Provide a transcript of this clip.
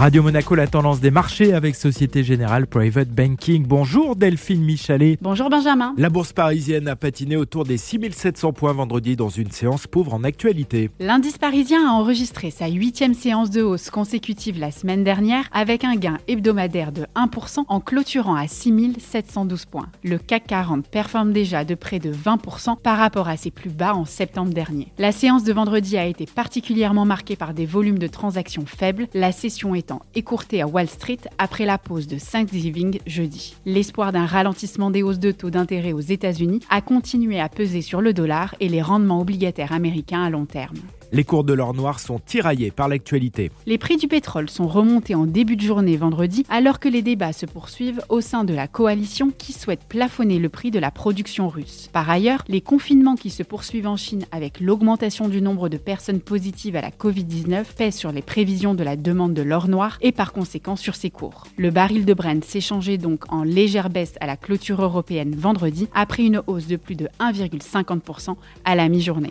Radio Monaco, la tendance des marchés avec Société Générale Private Banking. Bonjour Delphine Michalet. Bonjour Benjamin. La bourse parisienne a patiné autour des 6700 points vendredi dans une séance pauvre en actualité. L'indice parisien a enregistré sa huitième séance de hausse consécutive la semaine dernière avec un gain hebdomadaire de 1% en clôturant à 6712 points. Le CAC 40 performe déjà de près de 20% par rapport à ses plus bas en septembre dernier. La séance de vendredi a été particulièrement marquée par des volumes de transactions faibles, la session étant écourtée à Wall Street après la pause de Thanksgiving jeudi. L'espoir d'un ralentissement des hausses de taux d'intérêt aux États-Unis a continué à peser sur le dollar et les rendements obligataires américains à long terme. Les cours de l'or noir sont tiraillés par l'actualité. Les prix du pétrole sont remontés en début de journée vendredi alors que les débats se poursuivent au sein de la coalition qui souhaite plafonner le prix de la production russe. Par ailleurs, les confinements qui se poursuivent en Chine avec l'augmentation du nombre de personnes positives à la Covid-19 pèsent sur les prévisions de la demande de l'or noir et par conséquent sur ses cours. Le baril de Brent s'échangeait donc en légère baisse à la clôture européenne vendredi après une hausse de plus de 1,50% à la mi-journée.